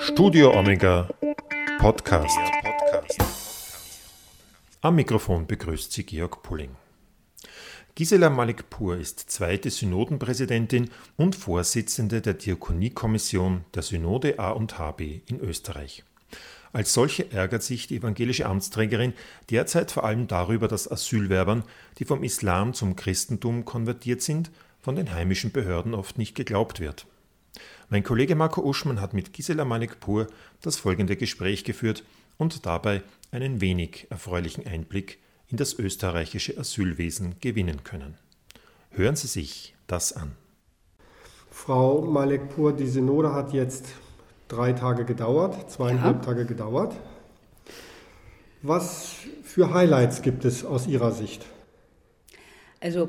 Studio Omega Podcast. Am Mikrofon begrüßt sie Georg Pulling. Gisela Malikpur ist zweite Synodenpräsidentin und Vorsitzende der Diakoniekommission der Synode A und HB in Österreich. Als solche ärgert sich die evangelische Amtsträgerin derzeit vor allem darüber, dass Asylwerbern, die vom Islam zum Christentum konvertiert sind, von den heimischen Behörden oft nicht geglaubt wird. Mein Kollege Marco Uschmann hat mit Gisela Malikpur das folgende Gespräch geführt und dabei einen wenig erfreulichen Einblick in das österreichische Asylwesen gewinnen können. Hören Sie sich das an. Frau Malikpur, die Synode hat jetzt drei Tage gedauert, zweieinhalb ja. Tage gedauert. Was für Highlights gibt es aus Ihrer Sicht? Also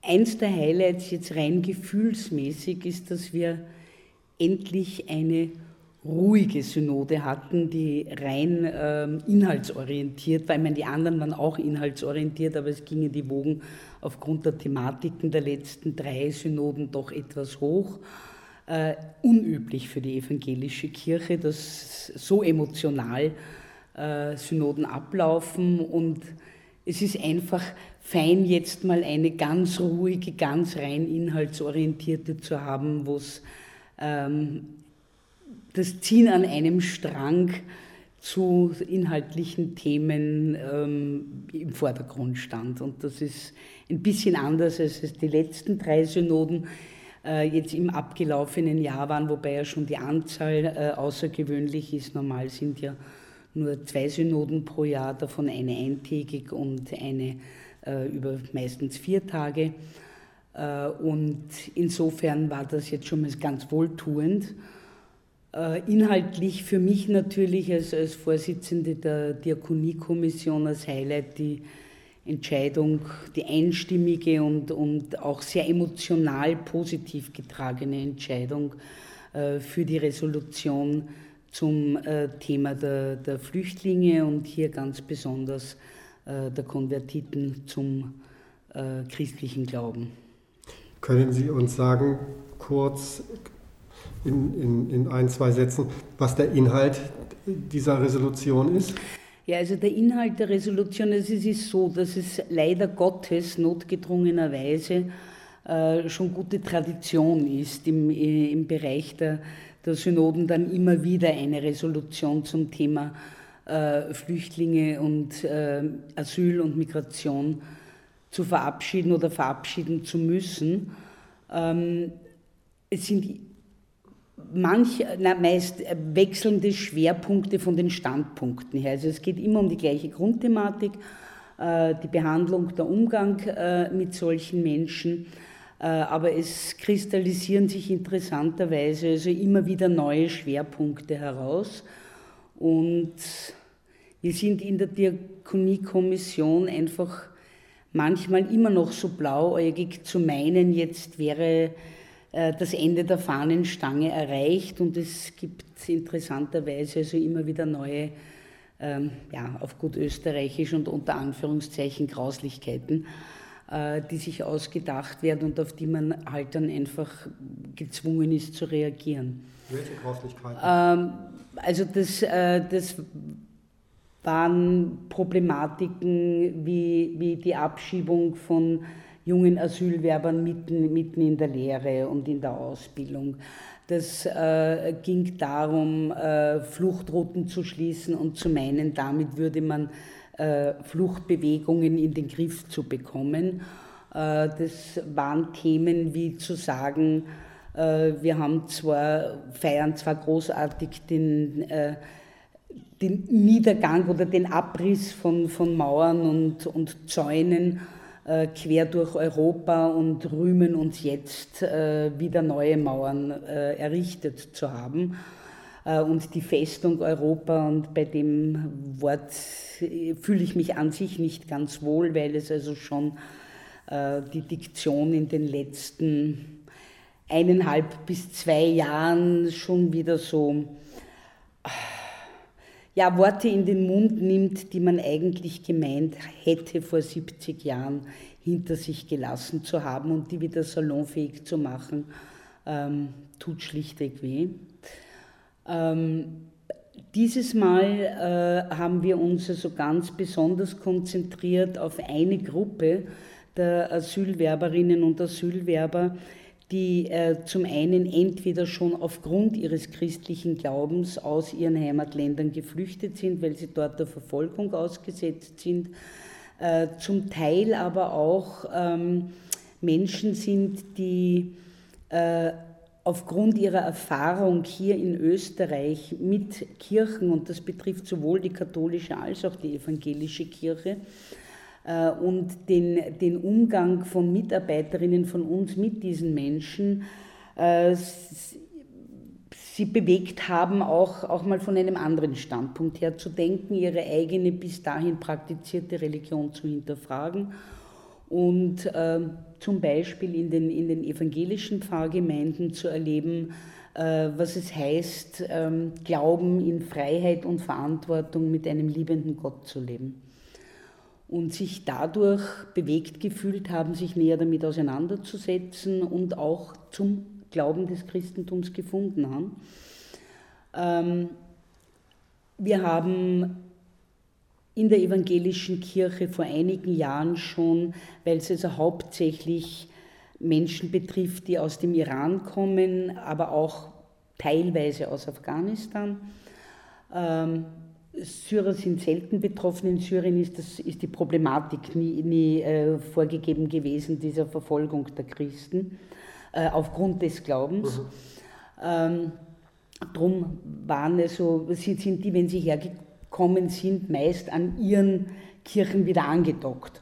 eins der Highlights jetzt rein gefühlsmäßig ist, dass wir endlich eine ruhige Synode hatten, die rein äh, inhaltsorientiert war. Ich meine, die anderen waren auch inhaltsorientiert, aber es gingen die Wogen aufgrund der Thematiken der letzten drei Synoden doch etwas hoch äh, unüblich für die evangelische Kirche, dass so emotional äh, Synoden ablaufen und es ist einfach fein, jetzt mal eine ganz ruhige, ganz rein inhaltsorientierte zu haben, wo es ähm, das Ziehen an einem Strang zu inhaltlichen Themen ähm, im Vordergrund stand. Und das ist ein bisschen anders als es die letzten drei Synoden äh, jetzt im abgelaufenen Jahr waren, wobei ja schon die Anzahl äh, außergewöhnlich ist. Normal sind ja nur zwei Synoden pro Jahr, davon eine eintägig und eine äh, über meistens vier Tage. Und insofern war das jetzt schon mal ganz wohltuend. Inhaltlich für mich natürlich als, als Vorsitzende der Diakoniekommission als Highlight die Entscheidung, die einstimmige und, und auch sehr emotional positiv getragene Entscheidung äh, für die Resolution zum äh, Thema der, der, Flüchtlinge und hier ganz besonders äh, der Konvertiten zum äh, christlichen Glauben. Können Sie uns sagen, kurz in, in, in ein, zwei Sätzen, was der Inhalt dieser Resolution ist? Ja, also der Inhalt der Resolution, es ist so, dass es leider Gottes notgedrungenerweise äh, schon gute Tradition ist, im, äh, im Bereich der, der Synoden dann immer wieder eine Resolution zum Thema äh, Flüchtlinge und äh, Asyl und Migration zu verabschieden oder verabschieden zu müssen. Ähm, es sind manch, na, meist wechselnde Schwerpunkte von den Standpunkten her. Also es geht immer um die gleiche Grundthematik, äh, die Behandlung, der Umgang äh, mit solchen Menschen. Äh, aber es kristallisieren sich interessanterweise also immer wieder neue Schwerpunkte heraus. Und wir sind in der Diakoniekommission einfach manchmal immer noch so blauäugig zu meinen, jetzt wäre äh, das Ende der Fahnenstange erreicht und es gibt interessanterweise also immer wieder neue, ähm, ja, auf gut österreichisch und unter Anführungszeichen Grauslichkeiten, äh, die sich ausgedacht werden und auf die man halt dann einfach gezwungen ist zu reagieren. Welche Grauslichkeiten? Ähm, also das, äh, das waren Problematiken wie, wie die Abschiebung von jungen Asylwerbern mitten, mitten in der Lehre und in der Ausbildung. Das äh, ging darum, äh, Fluchtrouten zu schließen und zu meinen, damit würde man äh, Fluchtbewegungen in den Griff zu bekommen. Äh, das waren Themen wie zu sagen, äh, wir haben zwar, feiern zwar großartig den, äh, den Niedergang oder den Abriss von, von Mauern und, und Zäunen, äh, quer durch Europa und rühmen uns jetzt, äh, wieder neue Mauern äh, errichtet zu haben. Und die Festung Europa, und bei dem Wort fühle ich mich an sich nicht ganz wohl, weil es also schon die Diktion in den letzten eineinhalb bis zwei Jahren schon wieder so ja, Worte in den Mund nimmt, die man eigentlich gemeint hätte vor 70 Jahren hinter sich gelassen zu haben und die wieder salonfähig zu machen, ähm, tut schlichtweg weh. Ähm, dieses Mal äh, haben wir uns also ganz besonders konzentriert auf eine Gruppe der Asylwerberinnen und Asylwerber, die äh, zum einen entweder schon aufgrund ihres christlichen Glaubens aus ihren Heimatländern geflüchtet sind, weil sie dort der Verfolgung ausgesetzt sind, äh, zum Teil aber auch ähm, Menschen sind, die äh, aufgrund ihrer Erfahrung hier in Österreich mit Kirchen, und das betrifft sowohl die katholische als auch die evangelische Kirche, und den, den Umgang von Mitarbeiterinnen von uns mit diesen Menschen, äh, sie bewegt haben, auch, auch mal von einem anderen Standpunkt her zu denken, ihre eigene bis dahin praktizierte Religion zu hinterfragen und äh, zum Beispiel in den, in den evangelischen Pfarrgemeinden zu erleben, äh, was es heißt, ähm, Glauben in Freiheit und Verantwortung mit einem liebenden Gott zu leben. Und sich dadurch bewegt gefühlt haben, sich näher damit auseinanderzusetzen und auch zum Glauben des Christentums gefunden haben. Ähm, wir haben in der evangelischen Kirche vor einigen Jahren schon, weil es also hauptsächlich Menschen betrifft, die aus dem Iran kommen, aber auch teilweise aus Afghanistan. Syrer sind selten betroffen. In Syrien ist, das, ist die Problematik nie, nie äh, vorgegeben gewesen, dieser Verfolgung der Christen, äh, aufgrund des Glaubens. Mhm. Ähm, drum waren also, sind die, wenn sie hergekommen gekommen sind, meist an ihren Kirchen wieder angedockt.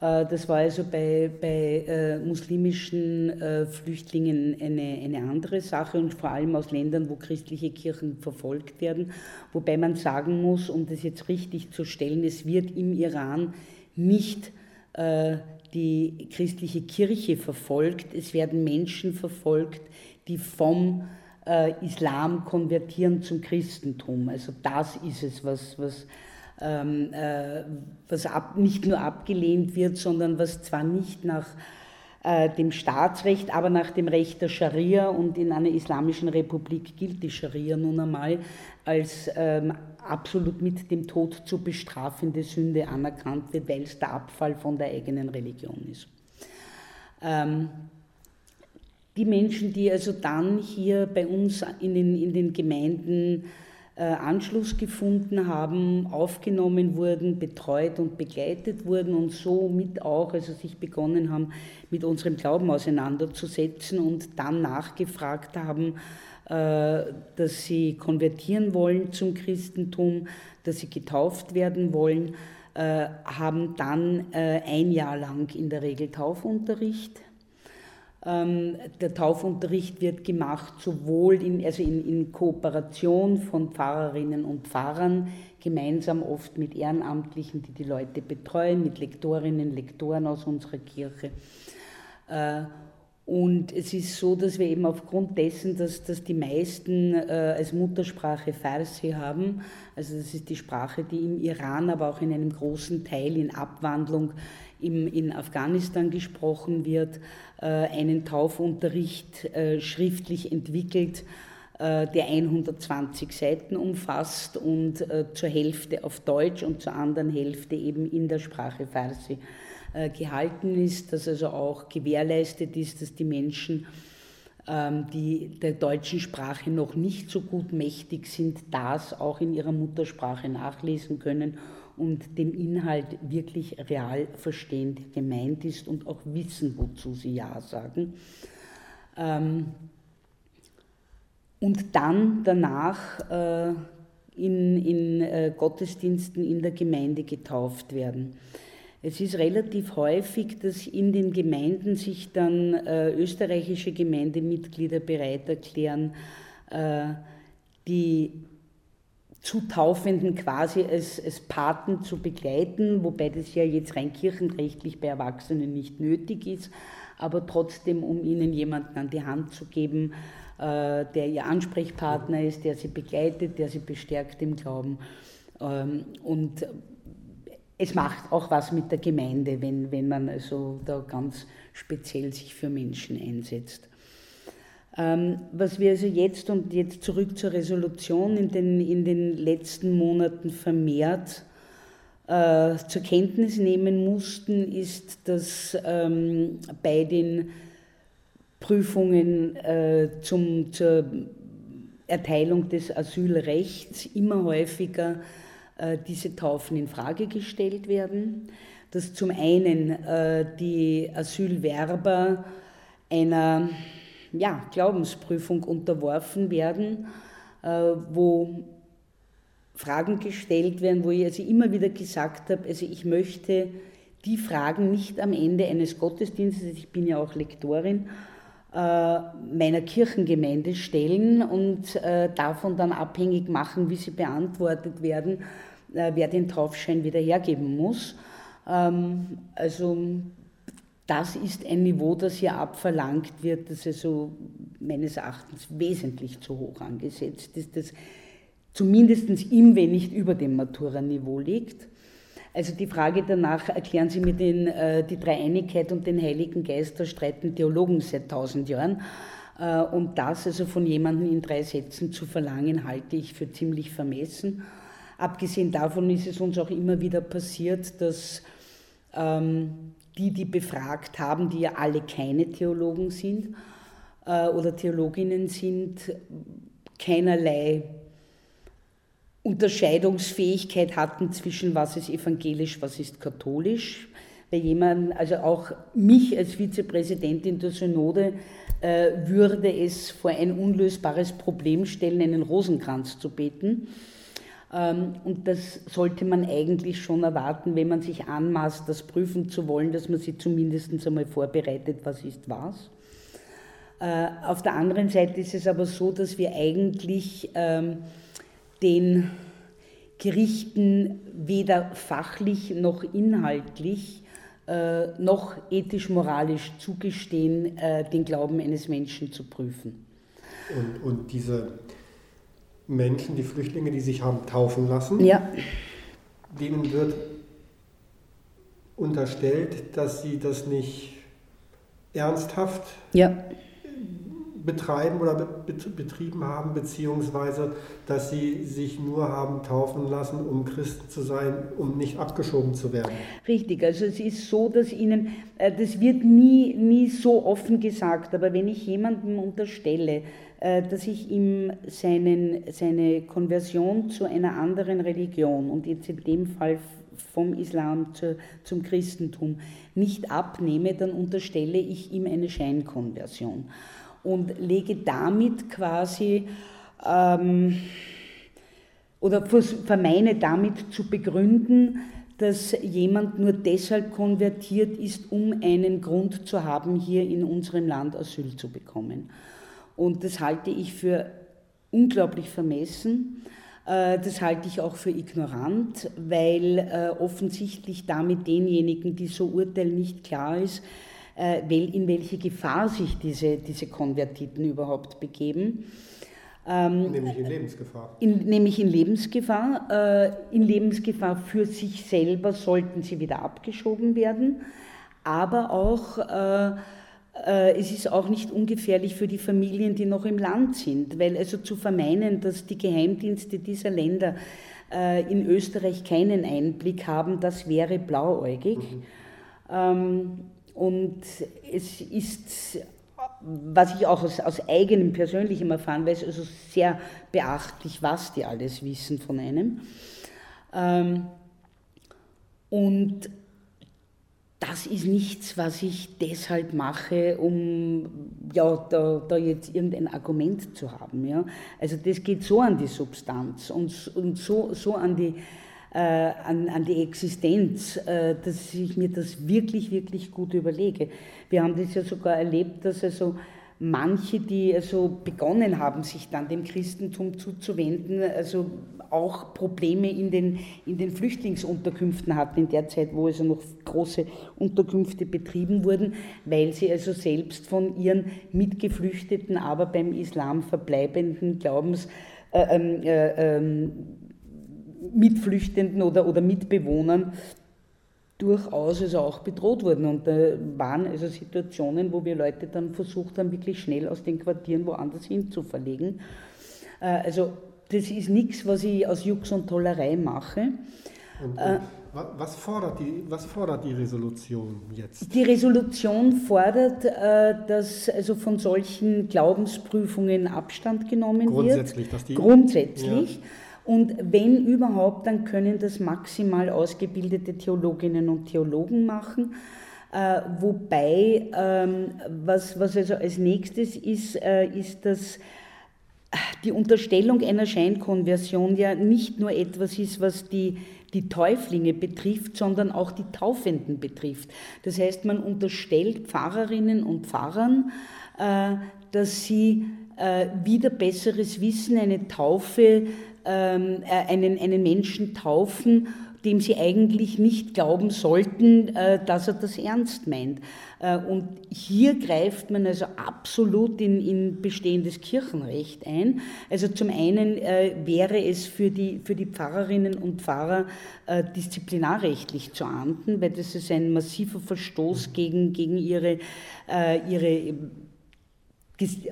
Äh, das war also bei, bei äh, muslimischen äh, Flüchtlingen eine, eine andere Sache und vor allem aus Ländern, wo christliche Kirchen verfolgt werden. Wobei man sagen muss, um das jetzt richtig zu stellen, es wird im Iran nicht die christliche Kirche verfolgt, es werden Menschen verfolgt, die vom Islam konvertieren zum Christentum. Also das ist es, was, was, ähm, äh, was ab, nicht nur abgelehnt wird, sondern was zwar nicht nach äh, dem Staatsrecht, aber nach dem Recht der Scharia und in einer islamischen Republik gilt die Scharia nun einmal als ähm, absolut mit dem Tod zu bestrafende Sünde anerkannt wird, weil es der Abfall von der eigenen Religion ist. Ähm, die Menschen, die also dann hier bei uns in den, in den Gemeinden Anschluss gefunden haben, aufgenommen wurden, betreut und begleitet wurden und somit auch, also sich begonnen haben, mit unserem Glauben auseinanderzusetzen und dann nachgefragt haben, äh, dass sie konvertieren wollen zum Christentum, dass sie getauft werden wollen, äh, haben dann äh, ein Jahr lang in der Regel Taufunterricht der Taufunterricht wird gemacht sowohl in, also in, in, Kooperation von Pfarrerinnen und Pfarrern, gemeinsam oft mit Ehrenamtlichen, die die Leute betreuen, mit Lektorinnen, Lektoren aus unserer Kirche. Äh, und es ist so, dass wir eben aufgrund dessen, dass, dass die meisten äh, als Muttersprache Farsi haben, also das ist die Sprache, die im Iran, aber auch in einem großen Teil in Abwandlung im, in Afghanistan gesprochen wird, äh, einen Taufunterricht äh, schriftlich entwickelt, äh, der 120 Seiten umfasst und zur Hälfte auf Deutsch und zur anderen Hälfte eben in der Sprache Farsi gehalten ist, dass also auch gewährleistet ist, dass die Menschen, ähm, die der deutschen Sprache noch nicht so gut mächtig sind, das auch in ihrer Muttersprache nachlesen können und den Inhalt wirklich real verstehen, der gemeint ist und auch wissen, wozu sie Ja sagen. Ähm, und dann danach äh, in, in äh, Gottesdiensten in der Gemeinde getauft werden. Es ist relativ häufig, dass in den Gemeinden sich dann äh, österreichische Gemeindemitglieder bereit erklären, die Zutaufenden quasi als, als Paten zu begleiten, wobei das ja jetzt rein kirchenrechtlich bei Erwachsenen nicht nötig ist, aber trotzdem, um ihnen jemanden an die Hand zu geben, äh, der ihr Ansprechpartner ist, der sie begleitet, der sie bestärkt im Glauben. Ähm, und es macht auch was mit der Gemeinde, wenn, wenn man also da ganz speziell sich für Menschen einsetzt. Ähm, was wir also jetzt und jetzt zurück zur Resolution in den, in den letzten Monaten vermehrt äh, zur Kenntnis nehmen mussten, ist, dass ähm, bei den Prüfungen äh, zum, zur Erteilung des Asylrechts immer häufiger äh, diese Taufen in Frage gestellt werden, dass zum einen äh, die Asylwerber einer ja, Glaubensprüfung unterworfen werden, äh, wo Fragen gestellt werden, wo ich also immer wieder gesagt habe, also ich möchte die Fragen nicht am Ende eines Gottesdienstes, ich bin ja auch Lektorin, äh, meiner Kirchengemeinde stellen und äh, davon dann abhängig machen, wie sie beantwortet werden, wer den Taufschein wieder hergeben muss. Ähm, also das ist ein Niveau, das hier abverlangt wird, das also meines Erachtens wesentlich zu hoch angesetzt ist, das zumindest im, wenn nicht über dem Matura-Niveau liegt. Also die Frage danach, erklären Sie mir den, äh, die Dreieinigkeit und den Heiligen Geist, da streiten Theologen seit tausend Jahren. Äh, und das also von jemandem in drei Sätzen zu verlangen, halte ich für ziemlich vermessen. Abgesehen davon ist es uns auch immer wieder passiert, dass ähm, die, die befragt haben, die ja alle keine Theologen sind äh, oder Theologinnen sind, keinerlei Unterscheidungsfähigkeit hatten zwischen was ist evangelisch, was ist katholisch. Weil jemand, also auch mich als Vizepräsidentin der Synode, äh, würde es vor ein unlösbares Problem stellen, einen Rosenkranz zu beten. Ähm, und das sollte man eigentlich schon erwarten, wenn man sich anmaßt, das prüfen zu wollen, dass man sich zumindest einmal vorbereitet, was ist was. Äh, auf der anderen Seite ist es aber so, dass wir eigentlich ähm, den Gerichten weder fachlich noch inhaltlich äh, noch ethisch-moralisch zugestehen, äh, den Glauben eines Menschen zu prüfen. Und, und diese Menschen, die Flüchtlinge, die sich haben taufen lassen, ja. denen wird unterstellt, dass sie das nicht ernsthaft ja betreiben oder betrieben haben, beziehungsweise dass sie sich nur haben taufen lassen, um Christen zu sein, um nicht abgeschoben zu werden. Richtig, also es ist so, dass ihnen, äh, das wird nie, nie so offen gesagt, aber wenn ich jemandem unterstelle, äh, dass ich ihm seinen, seine Konversion zu einer anderen Religion und jetzt in dem Fall vom Islam zu, zum Christentum nicht abnehme, dann unterstelle ich ihm eine Scheinkonversion und lege damit quasi ähm, oder vermeine damit zu begründen, dass jemand nur deshalb konvertiert ist, um einen Grund zu haben, hier in unserem Land Asyl zu bekommen. Und das halte ich für unglaublich vermessen. Äh, das halte ich auch für ignorant, weil äh, offensichtlich damit denjenigen, die so urteilen, nicht klar ist, in welche Gefahr sich diese, diese Konvertiten überhaupt begeben. Ähm, nämlich in Lebensgefahr. In, nämlich in Lebensgefahr. Äh, in Lebensgefahr für sich selber sollten sie wieder abgeschoben werden, aber auch äh, es ist auch nicht ungefährlich für die Familien, die noch im Land sind, weil also zu vermeinen, dass die Geheimdienste dieser Länder in Österreich keinen Einblick haben, das wäre blauäugig. Mhm. Ähm, und es ist, was ich auch aus, aus eigenem persönlichem Erfahren weiß, also sehr beachtlich, was die alles wissen von einem. Ähm, und das ist nichts, was ich deshalb mache, um ja, da, da jetzt irgendein Argument zu haben. Ja. Also das geht so an die Substanz und, und so, so an die an, an, die Existenz, äh, dass ich mir das wirklich, wirklich gut überlege. Wir haben das ja sogar erlebt, dass also manche, die also begonnen haben, sich dann dem Christentum zuzuwenden, also auch Probleme in den, in den Flüchtlingsunterkünften hatten, in der Zeit, wo also noch große Unterkünfte betrieben wurden, weil sie also selbst von ihren mitgeflüchteten, aber beim Islam verbleibenden Glaubens äh, ähm, äh, äh, Mitflüchtenden oder, oder Mitbewohnern durchaus also auch bedroht wurden. Und da waren also Situationen, wo wir Leute dann versucht haben, wirklich schnell aus den Quartieren woanders hin zu verlegen. Äh, also das ist nichts, was ich aus Jux und Tollerei mache. Und, äh, was, fordert die, was fordert die Resolution jetzt? Die Resolution fordert, äh, dass also von solchen Glaubensprüfungen Abstand genommen Grundsätzlich, wird. Dass die, Grundsätzlich. Ja. Und wenn überhaupt, dann können das maximal ausgebildete Theologinnen und Theologen machen. Äh, wobei, ähm, was, was also als nächstes ist, äh, ist, dass die Unterstellung einer Scheinkonversion ja nicht nur etwas ist, was die, die Täuflinge betrifft, sondern auch die Taufenden betrifft. Das heißt, man unterstellt Pfarrerinnen und Pfarrern, äh, dass sie wieder besseres Wissen eine Taufe, ähm, äh, einen, einen Menschen taufen, dem sie eigentlich nicht glauben sollten, dass er das ernst meint. Äh, und hier greift man also absolut in, in bestehendes Kirchenrecht ein. Also zum einen äh, wäre es für die, für die Pfarrerinnen und Pfarrer äh, disziplinarrechtlich zu ahnden, weil das ist ein massiver Verstoß gegen, gegen ihre, ihre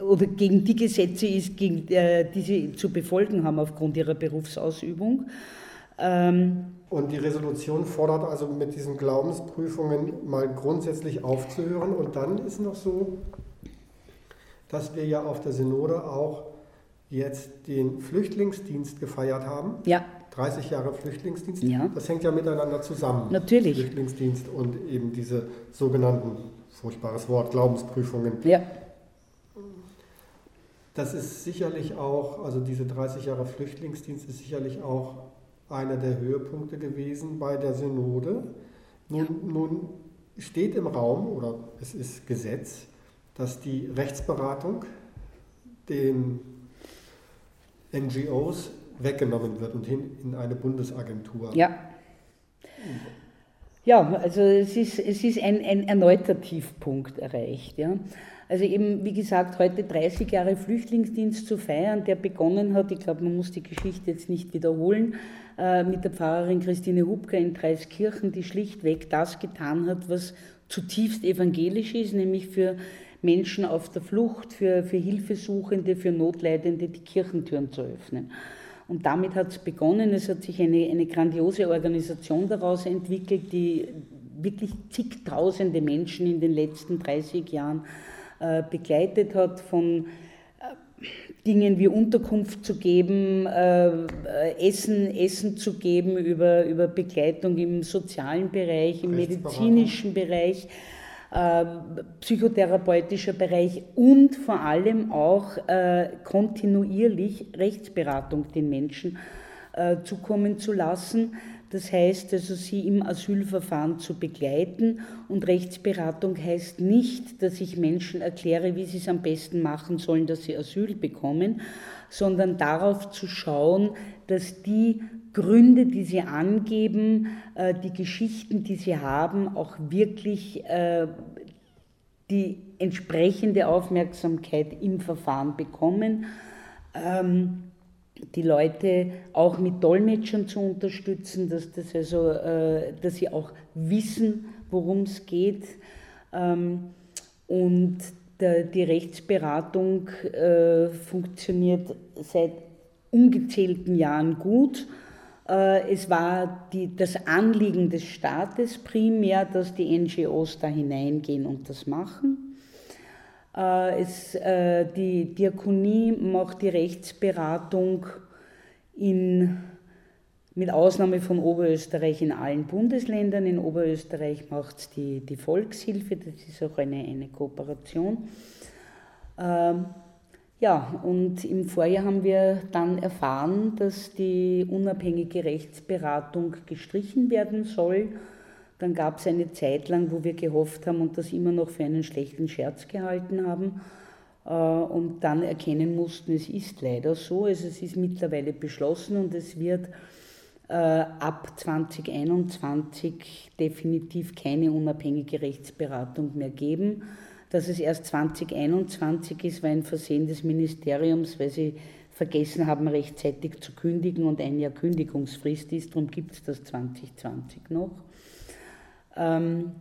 oder gegen die Gesetze ist, gegen, die sie zu befolgen haben aufgrund ihrer Berufsausübung. Ähm, und die Resolution fordert also mit diesen Glaubensprüfungen mal grundsätzlich aufzuhören. Und dann ist noch so, dass wir ja auf der Synode auch jetzt den Flüchtlingsdienst gefeiert haben. Ja. 30 Jahre Flüchtlingsdienst. Ja. Das hängt ja miteinander zusammen. Natürlich. Flüchtlingsdienst und eben diese sogenannten, furchtbares Wort, Glaubensprüfungen. Ja. Das ist sicherlich auch, also diese 30 Jahre Flüchtlingsdienst ist sicherlich auch einer der Höhepunkte gewesen bei der Synode. Nun, nun steht im Raum oder es ist Gesetz, dass die Rechtsberatung den NGOs weggenommen wird und hin in eine Bundesagentur. Ja. Ja, also es ist, es ist ein, ein erneuter Tiefpunkt erreicht. Ja. Also eben, wie gesagt, heute 30 Jahre Flüchtlingsdienst zu feiern, der begonnen hat, ich glaube, man muss die Geschichte jetzt nicht wiederholen, äh, mit der Pfarrerin Christine Hubka in Dreiskirchen, die schlichtweg das getan hat, was zutiefst evangelisch ist, nämlich für Menschen auf der Flucht, für, für Hilfesuchende, für Notleidende die Kirchentüren zu öffnen. Und damit hat es begonnen. Es hat sich eine, eine grandiose Organisation daraus entwickelt, die wirklich zigtausende Menschen in den letzten 30 Jahren begleitet hat, von äh, Dingen wie Unterkunft zu geben, äh, Essen, Essen zu geben, über, über Begleitung im sozialen Bereich, im medizinischen Bereich, psychotherapeutischer Bereich und vor allem auch kontinuierlich Rechtsberatung den Menschen zukommen zu lassen das heißt also, sie im Asylverfahren zu begleiten. Und Rechtsberatung heißt nicht, dass ich Menschen erkläre, wie sie es am besten machen sollen, dass sie Asyl bekommen, sondern darauf zu schauen, dass die Gründe, die sie angeben, äh, die Geschichten, die sie haben, auch wirklich äh, die entsprechende Aufmerksamkeit im Verfahren bekommen. Ähm, die Leute auch mit Dolmetschern zu unterstützen, dass, das also, äh, dass sie auch wissen, worum es geht. Ähm, und die Rechtsberatung äh, funktioniert seit ungezählten Jahren gut. Äh, es war die, das Anliegen des Staates primär, dass die NGOs da hineingehen und das machen. Äh, es, äh, die Diakonie macht die Rechtsberatung in, mit Ausnahme von Oberösterreich in allen Bundesländern. In Oberösterreich macht es die, die Volkshilfe, das ist auch eine, eine Kooperation. Ähm, ja, und im Vorjahr haben wir dann erfahren, dass die unabhängige Rechtsberatung gestrichen werden soll dann gab es eine Zeit lang, wo wir gehofft haben und das immer noch für einen schlechten Scherz gehalten haben äh, und dann erkennen mussten, es ist leider so. Also es ist mittlerweile beschlossen und es wird äh, ab 2021 definitiv keine unabhängige Rechtsberatung mehr geben. Dass es erst 2021 ist, war ein Versehen des Ministeriums, weil sie vergessen haben, rechtzeitig zu kündigen und ein Jahr Kündigungsfrist ist. Darum gibt es das 2020 noch. Ähm,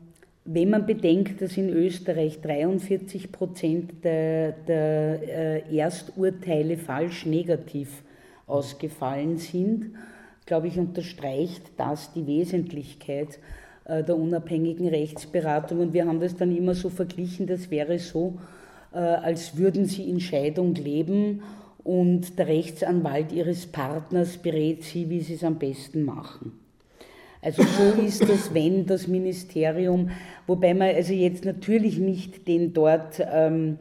wenn man bedenkt, dass in Österreich 43 Prozent der, der äh, Ersturteile falsch negativ ausgefallen sind, glaube ich, unterstreicht das die Wesentlichkeit äh, der unabhängigen Rechtsberatung. Und wir haben das dann immer so verglichen, das wäre so, äh, als würden sie in Scheidung leben und der Rechtsanwalt ihres Partners berät sie, wie sie es am besten machen. Also so ist das, wenn das Ministerium, wobei man also jetzt natürlich nicht den dort ähm,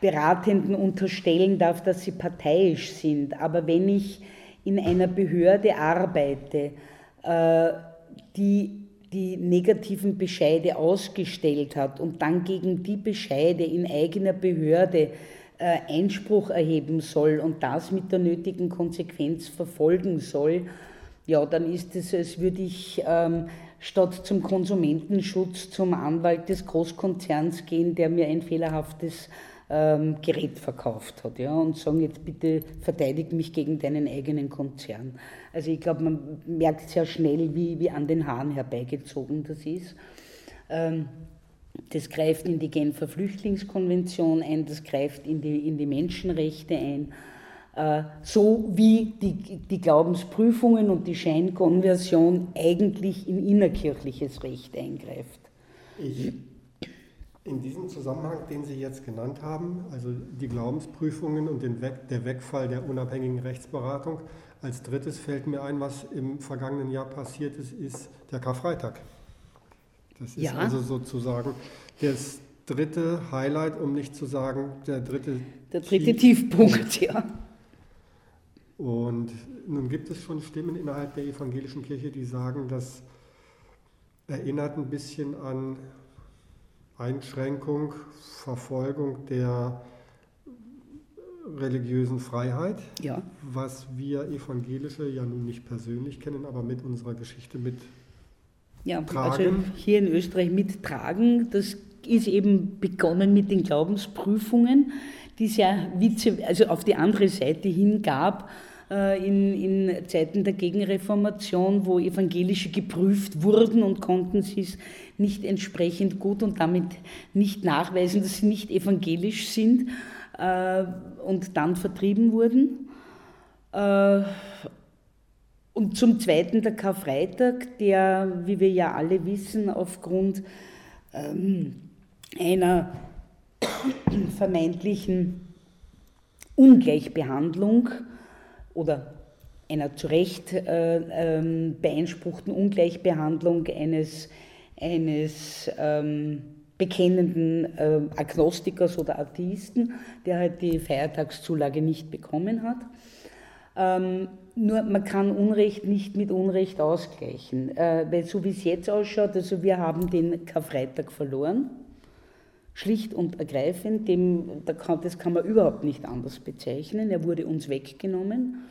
Beratenden unterstellen darf, dass sie parteiisch sind, aber wenn ich in einer Behörde arbeite, äh, die die negativen Bescheide ausgestellt hat und dann gegen die Bescheide in eigener Behörde äh, Einspruch erheben soll und das mit der nötigen Konsequenz verfolgen soll, ja, dann ist es, als würde ich ähm, statt zum Konsumentenschutz zum Anwalt des Großkonzerns gehen, der mir ein fehlerhaftes ähm, Gerät verkauft hat ja, und sagen, jetzt bitte verteidige mich gegen deinen eigenen Konzern. Also ich glaube, man merkt sehr schnell, wie, wie an den Haaren herbeigezogen das ist. Ähm, das greift in die Genfer Flüchtlingskonvention ein, das greift in die, in die Menschenrechte ein. Äh, so wie die, die Glaubensprüfungen und die Scheinkonversion eigentlich in innerkirchliches Recht eingreift. Ich, in diesem Zusammenhang, den Sie jetzt genannt haben, also die Glaubensprüfungen und Weg, der Wegfall der unabhängigen Rechtsberatung, als drittes fällt mir ein, was im vergangenen Jahr passiert ist, ist der Karfreitag. Das ist ja. also sozusagen das dritte Highlight, um nicht zu sagen der dritte, der dritte Tiefpunkt, ja. Und nun gibt es schon Stimmen innerhalb der evangelischen Kirche, die sagen, das erinnert ein bisschen an Einschränkung, Verfolgung der religiösen Freiheit, ja. was wir Evangelische ja nun nicht persönlich kennen, aber mit unserer Geschichte mit ja. Also hier in Österreich mittragen, das ist eben begonnen mit den Glaubensprüfungen, die es ja also auf die andere Seite hin gab äh, in, in Zeiten der Gegenreformation, wo Evangelische geprüft wurden und konnten sie es nicht entsprechend gut und damit nicht nachweisen, dass sie nicht evangelisch sind äh, und dann vertrieben wurden. Äh, und zum Zweiten der Karfreitag, der, wie wir ja alle wissen, aufgrund ähm, einer vermeintlichen Ungleichbehandlung oder einer zu Recht äh, ähm, beeinspruchten Ungleichbehandlung eines, eines ähm, bekennenden äh, Agnostikers oder Atheisten, der halt die Feiertagszulage nicht bekommen hat. Ähm, nur man kann Unrecht nicht mit Unrecht ausgleichen, äh, weil so wie es jetzt ausschaut, also wir haben den Karfreitag verloren, schlicht und ergreifend, dem, das kann man überhaupt nicht anders bezeichnen, er wurde uns weggenommen.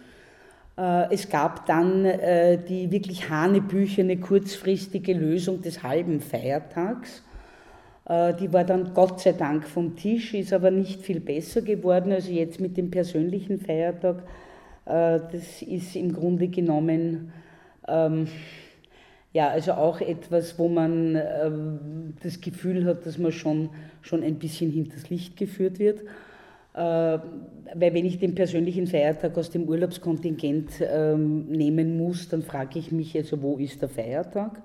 Äh, es gab dann äh, die wirklich hanebüchene kurzfristige Lösung des halben Feiertags. Äh, die war dann Gott sei Dank vom Tisch, ist aber nicht viel besser geworden. Also jetzt mit dem persönlichen Feiertag, das ist im Grunde genommen ähm, ja, also auch etwas, wo man ähm, das Gefühl hat, dass man schon, schon ein bisschen hinters Licht geführt wird. Äh, weil wenn ich den persönlichen Feiertag aus dem Urlaubskontingent ähm, nehmen muss, dann frage ich mich, also wo ist der Feiertag?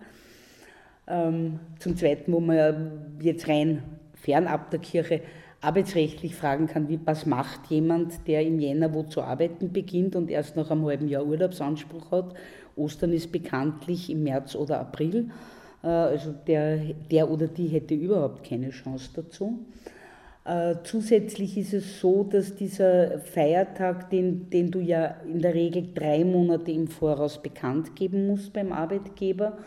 Ähm, zum Zweiten, wo man jetzt rein fernab der Kirche arbeitsrechtlich fragen kann, wie, was macht jemand, der im Jänner wo zu arbeiten beginnt und erst nach einem halben Jahr Urlaubsanspruch hat Ostern ist bekanntlich im März oder April. Äh, also der, der oder die hätte überhaupt keine Chance dazu. Äh, zusätzlich ist es so, dass dieser Feiertag, den, den du ja in der Regel drei Monate im Voraus bekannt geben musst beim Arbeitgeber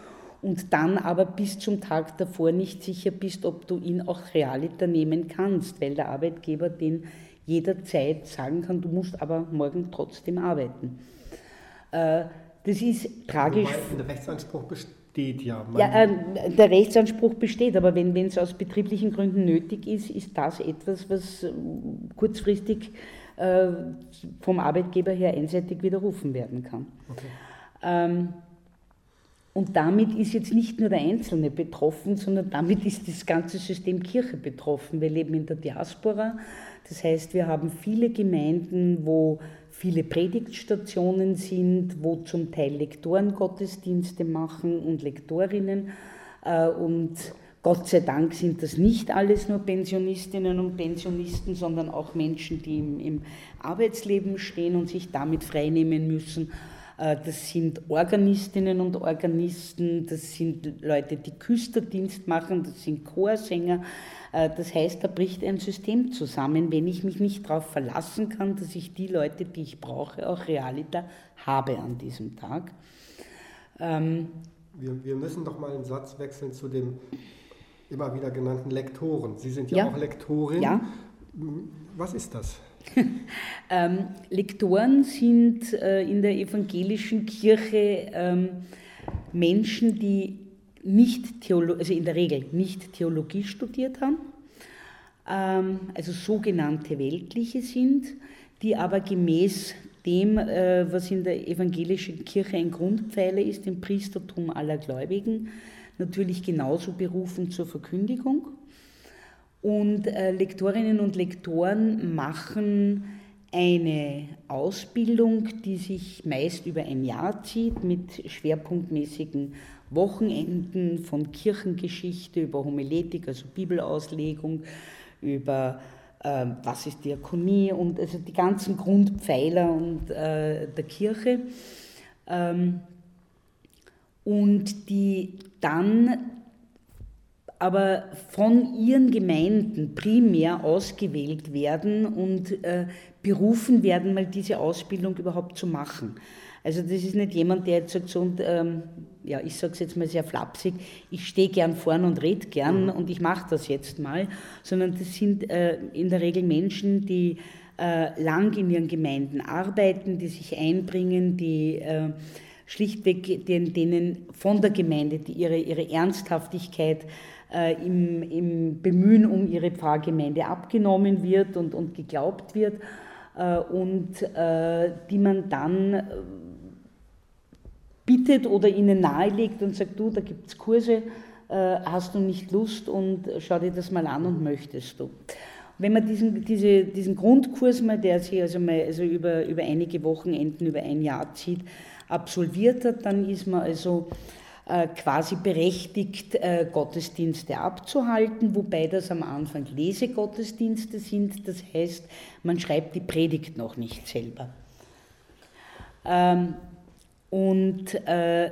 und dann aber bis zum Tag davor nicht sicher bist, ob du ihn auch realiter nehmen kannst, weil der Arbeitgeber den jederzeit sagen kann, du musst aber morgen trotzdem arbeiten. Äh, das ist tragisch. der Rechtsanspruch besteht ja. Ja, äh, der Rechtsanspruch besteht, aber wenn es aus betrieblichen Gründen nötig ist, ist das etwas, was äh, kurzfristig äh, vom Arbeitgeber her einseitig widerrufen werden kann. Okay. Ähm, Und damit ist jetzt nicht nur der Einzelne betroffen, sondern damit ist das ganze System Kirche betroffen. Wir leben in der Diaspora. Das heißt, wir haben viele Gemeinden, wo viele Predigtstationen sind, wo zum Teil Lektoren Gottesdienste machen und Lektorinnen. Äh, und Gott sei Dank sind das nicht alles nur Pensionistinnen und Pensionisten, sondern auch Menschen, die im, im Arbeitsleben stehen und sich damit freinehmen müssen. Äh, das sind Organistinnen und Organisten, das sind Leute, die Küsterdienst machen, das sind Chorsänger. Äh, das heißt, da bricht ein System zusammen, wenn ich mich nicht darauf verlassen kann, dass ich die Leute, die ich brauche, auch realiter habe an diesem Tag. Ähm, wir, wir müssen doch mal einen Satz wechseln zu dem immer wieder genannten Lektoren. Sie sind ja, ja. auch Lektorin. Ja. Was ist das? ähm, Lektoren sind äh, in der evangelischen Kirche ähm, Menschen, die nicht Theolo also in der Regel nicht Theologie studiert haben, ähm, also sogenannte Weltliche sind, die aber gemäß dem, äh, was in der evangelischen Kirche ein Grundpfeiler ist, dem Priestertum aller Gläubigen, natürlich genauso berufen zur Verkündigung. Und äh, Lektorinnen und Lektoren machen eine Ausbildung, die sich meist über ein Jahr zieht, mit schwerpunktmäßigen Wochenenden von Kirchengeschichte über Homiletik, also Bibelauslegung, über äh, was ist Diakonie und also die ganzen Grundpfeiler und, äh, der Kirche. Ähm, und die dann aber von ihren Gemeinden primär ausgewählt werden und äh, berufen werden, mal diese Ausbildung überhaupt zu machen. Also das ist nicht jemand, der jetzt sagt, so, und, ähm, ja, ich sage es jetzt mal sehr flapsig, ich stehe gern vorn und rede gern mhm. und ich mache das jetzt mal, sondern das sind äh, in der Regel Menschen, die äh, lang in ihren Gemeinden arbeiten, die sich einbringen, die äh, schlichtweg denen, denen von der Gemeinde die ihre, ihre Ernsthaftigkeit im, im Bemühen um ihre Pfarrgemeinde abgenommen wird und, und geglaubt wird äh, und äh, die man dann äh, bittet oder ihnen nahelegt und sagt, du, da gibt es Kurse, äh, hast du nicht Lust und schau dir das mal an und möchtest du. Wenn man diesen, diese, diesen Grundkurs mal, der sich also, mal, also über, über einige Wochenenden, über ein Jahr zieht, absolviert hat, dann ist man also äh, quasi berechtigt, äh, Gottesdienste abzuhalten, wobei das am Anfang Lesegottesdienste sind. Das heißt, man schreibt die Predigt noch nicht selber. Ähm, und äh,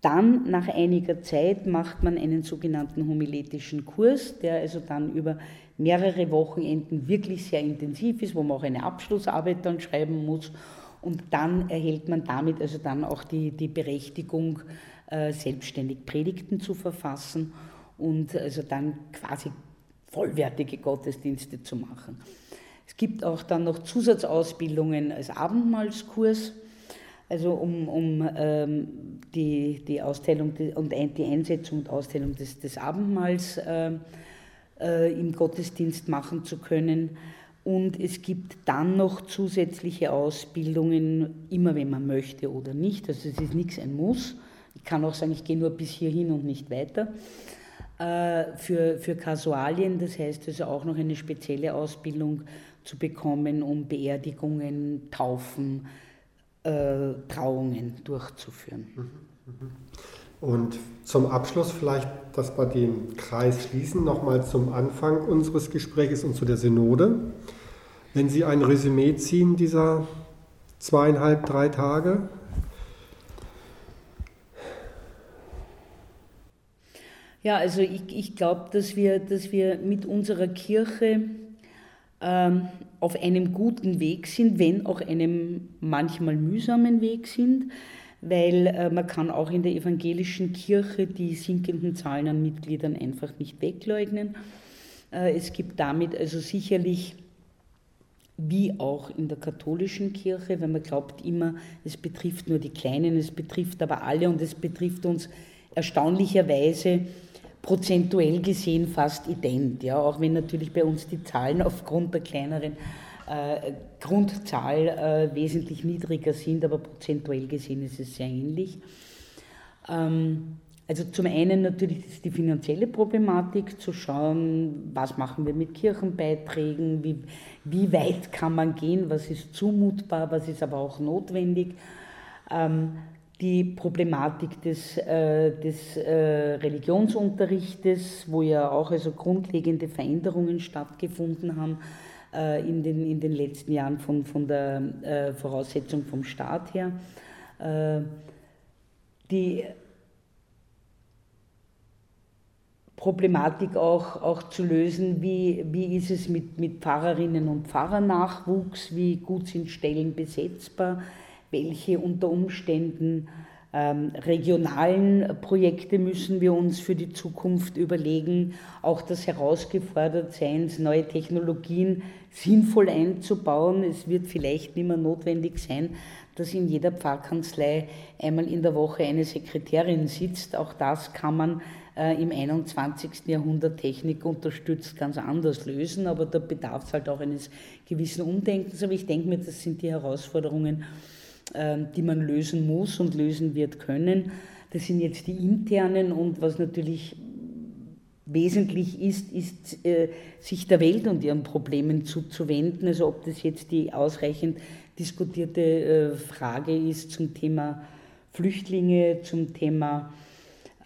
dann, nach einiger Zeit, macht man einen sogenannten homiletischen Kurs, der also dann über mehrere Wochenenden wirklich sehr intensiv ist, wo man auch eine Abschlussarbeit dann schreiben muss. Und dann erhält man damit also dann auch die, die Berechtigung, äh, selbstständig Predigten zu verfassen und also dann quasi vollwertige Gottesdienste zu machen. Es gibt auch dann noch Zusatzausbildungen als Abendmahlskurs, also um, um ähm, die, die Austeilung und die Einsetzung und Austeilung des, des Abendmahls äh, äh, im Gottesdienst machen zu können. Und es gibt dann noch zusätzliche Ausbildungen, immer wenn man möchte oder nicht. Also es ist nichts ein Muss. Ich kann auch sagen, ich gehe nur bis hierhin und nicht weiter. Äh, für, für Kasualien, das heißt also auch noch eine spezielle Ausbildung zu bekommen, um Beerdigungen, Taufen, äh, Trauungen durchzuführen. Mhm, mhm. Und zum Abschluss vielleicht, dass wir den Kreis schließen, nochmal zum Anfang unseres Gesprächs und zu der Synode. Wenn Sie ein Resümee ziehen dieser zweieinhalb, drei Tage, Ja, also ich, ich glaube, dass wir, dass wir mit unserer Kirche ähm, auf einem guten Weg sind, wenn auch einem manchmal mühsamen Weg sind, weil äh, man kann auch in der evangelischen Kirche die sinkenden Zahlen an Mitgliedern einfach nicht wegleugnen. Äh, es gibt damit also sicherlich wie auch in der katholischen Kirche, weil man glaubt immer, es betrifft nur die Kleinen, es betrifft aber alle und es betrifft uns erstaunlicherweise prozentuell gesehen fast ident, ja, auch wenn natürlich bei uns die Zahlen aufgrund der kleineren äh, Grundzahl äh, wesentlich niedriger sind, aber prozentuell gesehen ist es sehr ähnlich. Ähm, also zum einen natürlich ist die finanzielle Problematik, zu schauen, was machen wir mit Kirchenbeiträgen, wie, wie weit kann man gehen, was ist zumutbar, was ist aber auch notwendig. Ähm, die Problematik des, äh, des äh, Religionsunterrichtes, wo ja auch also grundlegende Veränderungen stattgefunden haben äh, in, den, in den letzten Jahren von, von der äh, Voraussetzung vom Staat her. Äh, die Problematik auch, auch zu lösen, wie, wie ist es mit, mit Pfarrerinnen und Pfarrernachwuchs, wie gut sind Stellen besetzbar, welche unter Umständen ähm, regionalen Projekte müssen wir uns für die Zukunft überlegen, auch das Herausgefordertseins, neue Technologien sinnvoll einzubauen. Es wird vielleicht nicht mehr notwendig sein, dass in jeder Pfarrkanzlei einmal in der Woche eine Sekretärin sitzt. Auch das kann man äh, im 21. Jahrhundert Technik unterstützt ganz anders lösen, aber da bedarf es halt auch eines gewissen Umdenkens. Aber ich denke mir, das sind die Herausforderungen, die man lösen muss und lösen wird können. Das sind jetzt die internen und was natürlich wesentlich ist, ist, äh, sich der Welt und ihren Problemen zuzuwenden. Also ob das jetzt die ausreichend diskutierte äh, Frage ist zum Thema Flüchtlinge, zum Thema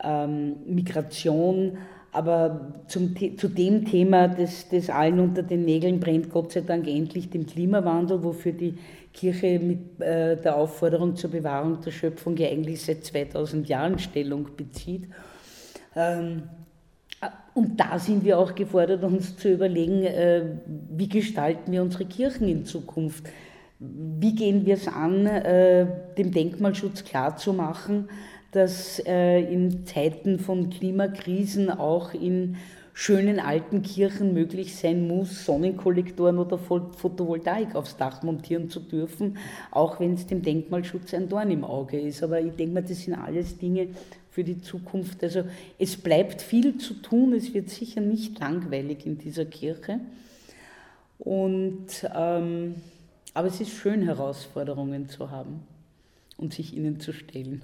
ähm, Migration, aber zum, zu dem Thema, das, das allen unter den Nägeln brennt, Gott sei Dank endlich dem Klimawandel, wofür die Kirche mit äh, der Aufforderung zur Bewahrung der Schöpfung ja eigentlich seit 2000 Jahren Stellung bezieht. Ähm, und da sind wir auch gefordert, uns zu überlegen, äh, wie gestalten wir unsere Kirchen in Zukunft? Wie gehen wir es an, äh, dem Denkmalschutz klarzumachen, dass äh, in Zeiten von Klimakrisen auch in schönen alten Kirchen möglich sein muss, Sonnenkollektoren oder Photovoltaik aufs Dach montieren zu dürfen, auch wenn es dem Denkmalschutz ein Dorn im Auge ist. Aber ich denke mal, das sind alles Dinge für die Zukunft. Also es bleibt viel zu tun, es wird sicher nicht langweilig in dieser Kirche. Und, ähm, aber es ist schön, Herausforderungen zu haben und sich ihnen zu stellen.